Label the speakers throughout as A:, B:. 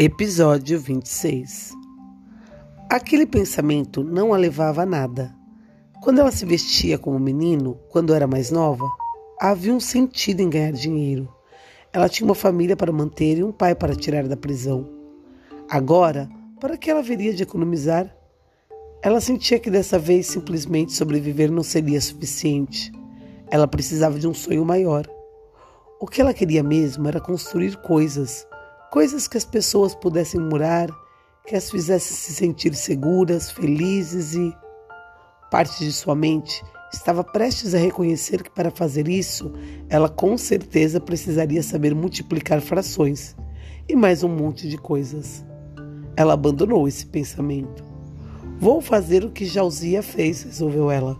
A: Episódio 26 Aquele pensamento não a levava a nada. Quando ela se vestia como menino, quando era mais nova, havia um sentido em ganhar dinheiro. Ela tinha uma família para manter e um pai para tirar da prisão. Agora, para que ela haveria de economizar? Ela sentia que dessa vez simplesmente sobreviver não seria suficiente. Ela precisava de um sonho maior. O que ela queria mesmo era construir coisas coisas que as pessoas pudessem morar, que as fizessem se sentir seguras, felizes e. Parte de sua mente estava prestes a reconhecer que para fazer isso, ela com certeza precisaria saber multiplicar frações e mais um monte de coisas. Ela abandonou esse pensamento. Vou fazer o que Jauzia fez, resolveu ela.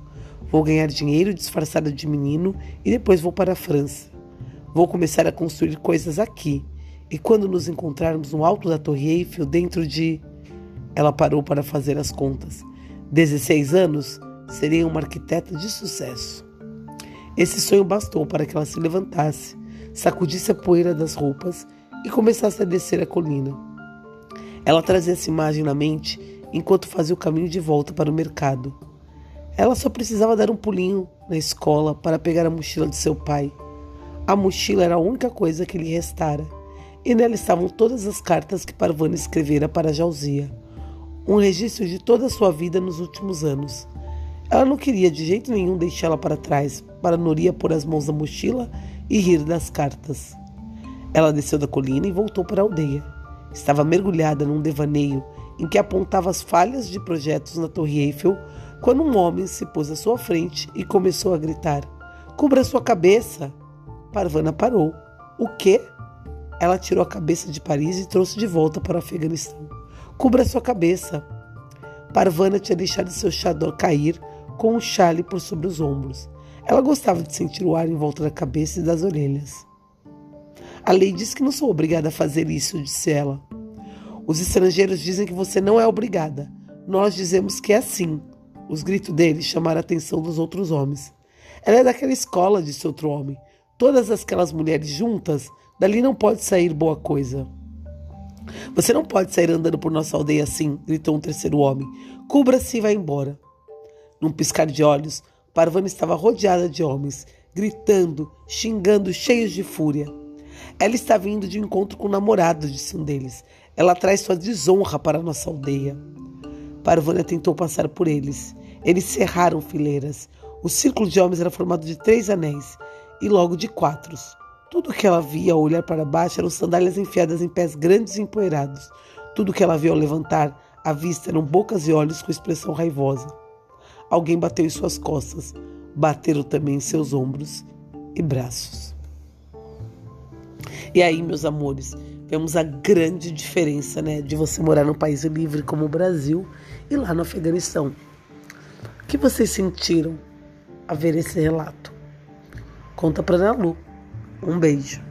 A: Vou ganhar dinheiro disfarçada de menino e depois vou para a França. Vou começar a construir coisas aqui e quando nos encontrarmos no alto da Torre Eiffel, dentro de. Ela parou para fazer as contas. 16 anos, seria uma arquiteta de sucesso. Esse sonho bastou para que ela se levantasse, sacudisse a poeira das roupas e começasse a descer a colina. Ela trazia essa imagem na mente enquanto fazia o caminho de volta para o mercado. Ela só precisava dar um pulinho na escola para pegar a mochila de seu pai. A mochila era a única coisa que lhe restara e nela estavam todas as cartas que Parvana escrevera para Jauzia, um registro de toda a sua vida nos últimos anos. Ela não queria de jeito nenhum deixá-la para trás, para Noria pôr as mãos na mochila e rir das cartas. Ela desceu da colina e voltou para a aldeia. Estava mergulhada num devaneio em que apontava as falhas de projetos na Torre Eiffel quando um homem se pôs à sua frente e começou a gritar: Cubra sua cabeça! Parvana parou. O quê? Ela tirou a cabeça de Paris e trouxe de volta para o Afeganistão. Cubra sua cabeça. Parvana tinha deixado seu chador cair com um chale por sobre os ombros. Ela gostava de sentir o ar em volta da cabeça e das orelhas. A lei diz que não sou obrigada a fazer isso, disse ela. Os estrangeiros dizem que você não é obrigada. Nós dizemos que é assim. Os gritos dele chamaram a atenção dos outros homens. Ela é daquela escola, disse outro homem. Todas aquelas mulheres juntas Dali não pode sair boa coisa. Você não pode sair andando por nossa aldeia assim, gritou um terceiro homem. Cubra-se e vá embora. Num piscar de olhos, Parvana estava rodeada de homens, gritando, xingando, cheios de fúria. Ela estava indo de encontro com o namorado, disse um deles. Ela traz sua desonra para nossa aldeia. Parvana tentou passar por eles. Eles cerraram fileiras. O círculo de homens era formado de três anéis e logo de quatro. Tudo que ela via ao olhar para baixo eram sandálias enfiadas em pés grandes e empoeirados. Tudo que ela via ao levantar a vista eram bocas e olhos com expressão raivosa. Alguém bateu em suas costas, bateram também em seus ombros e braços. E aí, meus amores, vemos a grande diferença, né, de você morar num país livre como o Brasil e lá no Afeganistão. O que vocês sentiram a ver esse relato? Conta para Ana Lu. Um beijo.